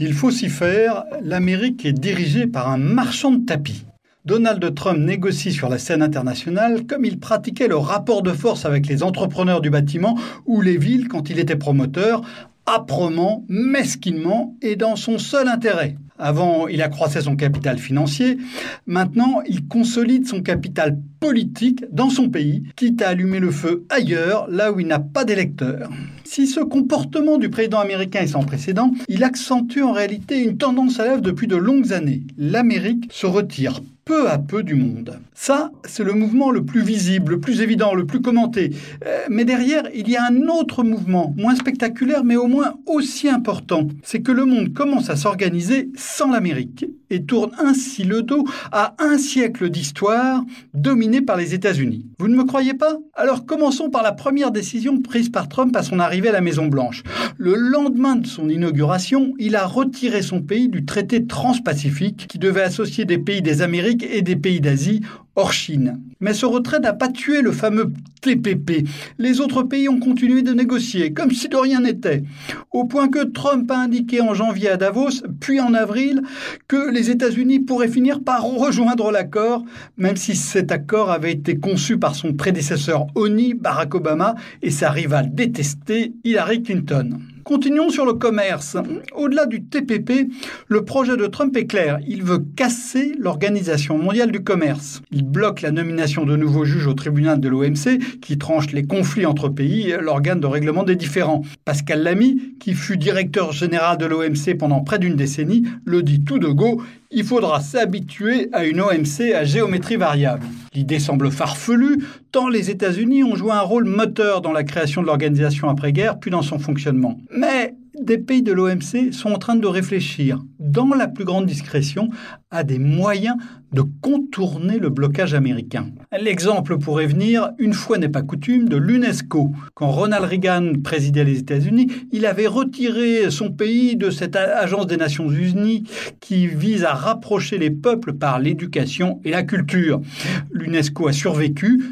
Il faut s'y faire, l'Amérique est dirigée par un marchand de tapis. Donald Trump négocie sur la scène internationale comme il pratiquait le rapport de force avec les entrepreneurs du bâtiment ou les villes quand il était promoteur, âprement, mesquinement et dans son seul intérêt. Avant, il accroissait son capital financier. Maintenant, il consolide son capital politique dans son pays, quitte à allumer le feu ailleurs, là où il n'a pas d'électeurs. Si ce comportement du président américain est sans précédent, il accentue en réalité une tendance à l'œuvre depuis de longues années. L'Amérique se retire peu à peu du monde. Ça, c'est le mouvement le plus visible, le plus évident, le plus commenté. Euh, mais derrière, il y a un autre mouvement, moins spectaculaire, mais au moins aussi important. C'est que le monde commence à s'organiser sans l'Amérique et tourne ainsi le dos à un siècle d'histoire par les États-Unis. Vous ne me croyez pas? Alors commençons par la première décision prise par Trump à son arrivée à la Maison-Blanche. Le lendemain de son inauguration, il a retiré son pays du traité transpacifique qui devait associer des pays des Amériques et des pays d'Asie hors Chine. Mais ce retrait n'a pas tué le fameux TPP. Les autres pays ont continué de négocier, comme si de rien n'était. Au point que Trump a indiqué en janvier à Davos, puis en avril, que les États-Unis pourraient finir par rejoindre l'accord, même si cet accord avait été conçu par son prédécesseur ONI, Barack Obama, et sa rivale détestée, Hillary Clinton. Continuons sur le commerce. Au-delà du TPP, le projet de Trump est clair. Il veut casser l'Organisation mondiale du commerce. Il bloque la nomination de nouveaux juges au tribunal de l'OMC qui tranche les conflits entre pays, l'organe de règlement des différends. Pascal Lamy, qui fut directeur général de l'OMC pendant près d'une décennie, le dit tout de go, il faudra s'habituer à une OMC à géométrie variable. L'idée semble farfelue, tant les États-Unis ont joué un rôle moteur dans la création de l'organisation après-guerre, puis dans son fonctionnement. Mais des pays de l'OMC sont en train de réfléchir, dans la plus grande discrétion, à des moyens de contourner le blocage américain. L'exemple pourrait venir, une fois n'est pas coutume, de l'UNESCO. Quand Ronald Reagan présidait les États-Unis, il avait retiré son pays de cette agence des Nations Unies qui vise à rapprocher les peuples par l'éducation et la culture. L'UNESCO a survécu,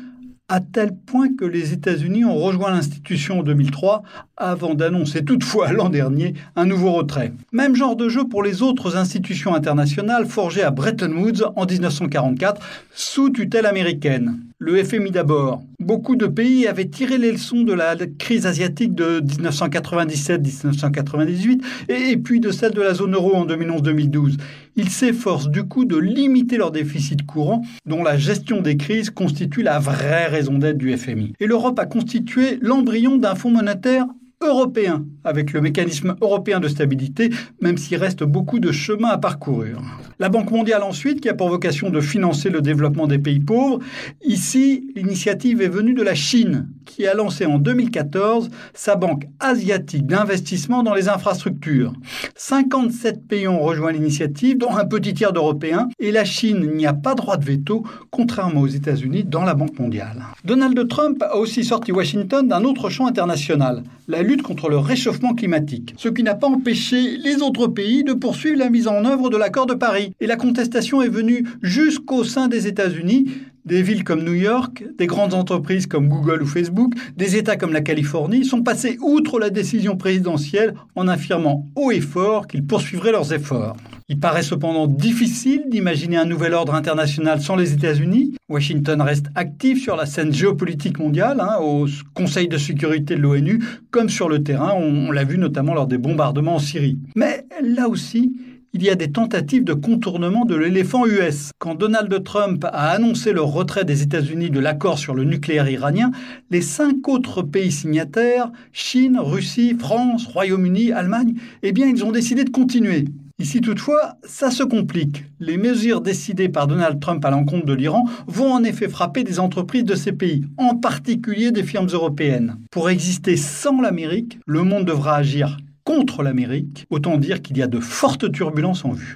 à tel point que les États-Unis ont rejoint l'institution en 2003 avant d'annoncer toutefois l'an dernier un nouveau retrait. Même genre de jeu pour les autres institutions internationales forgées à Bretton Woods en 1944 sous tutelle américaine. Le FMI d'abord. Beaucoup de pays avaient tiré les leçons de la crise asiatique de 1997-1998 et puis de celle de la zone euro en 2011-2012. Ils s'efforcent du coup de limiter leur déficit courant dont la gestion des crises constitue la vraie raison d'être du FMI. Et l'Europe a constitué l'embryon d'un fonds monétaire européen avec le mécanisme européen de stabilité, même s'il reste beaucoup de chemin à parcourir. La Banque mondiale ensuite, qui a pour vocation de financer le développement des pays pauvres. Ici, l'initiative est venue de la Chine, qui a lancé en 2014 sa banque asiatique d'investissement dans les infrastructures. 57 pays ont rejoint l'initiative, dont un petit tiers d'Européens, et la Chine n'y a pas droit de veto, contrairement aux États-Unis dans la Banque mondiale. Donald Trump a aussi sorti Washington d'un autre champ international, la lutte contre le réchauffement climatique, ce qui n'a pas empêché les autres pays de poursuivre la mise en œuvre de l'accord de Paris. Et la contestation est venue jusqu'au sein des États-Unis, des villes comme New York, des grandes entreprises comme Google ou Facebook, des États comme la Californie sont passés outre la décision présidentielle en affirmant haut et fort qu'ils poursuivraient leurs efforts. Il paraît cependant difficile d'imaginer un nouvel ordre international sans les États-Unis. Washington reste actif sur la scène géopolitique mondiale, hein, au Conseil de sécurité de l'ONU, comme sur le terrain, on, on l'a vu notamment lors des bombardements en Syrie. Mais là aussi, il y a des tentatives de contournement de l'éléphant US. Quand Donald Trump a annoncé le retrait des États-Unis de l'accord sur le nucléaire iranien, les cinq autres pays signataires, Chine, Russie, France, Royaume-Uni, Allemagne, eh bien, ils ont décidé de continuer. Ici toutefois, ça se complique. Les mesures décidées par Donald Trump à l'encontre de l'Iran vont en effet frapper des entreprises de ces pays, en particulier des firmes européennes. Pour exister sans l'Amérique, le monde devra agir contre l'Amérique, autant dire qu'il y a de fortes turbulences en vue.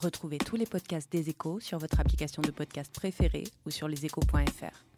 Retrouvez tous les podcasts des échos sur votre application de podcast préférée ou sur leséchos.fr.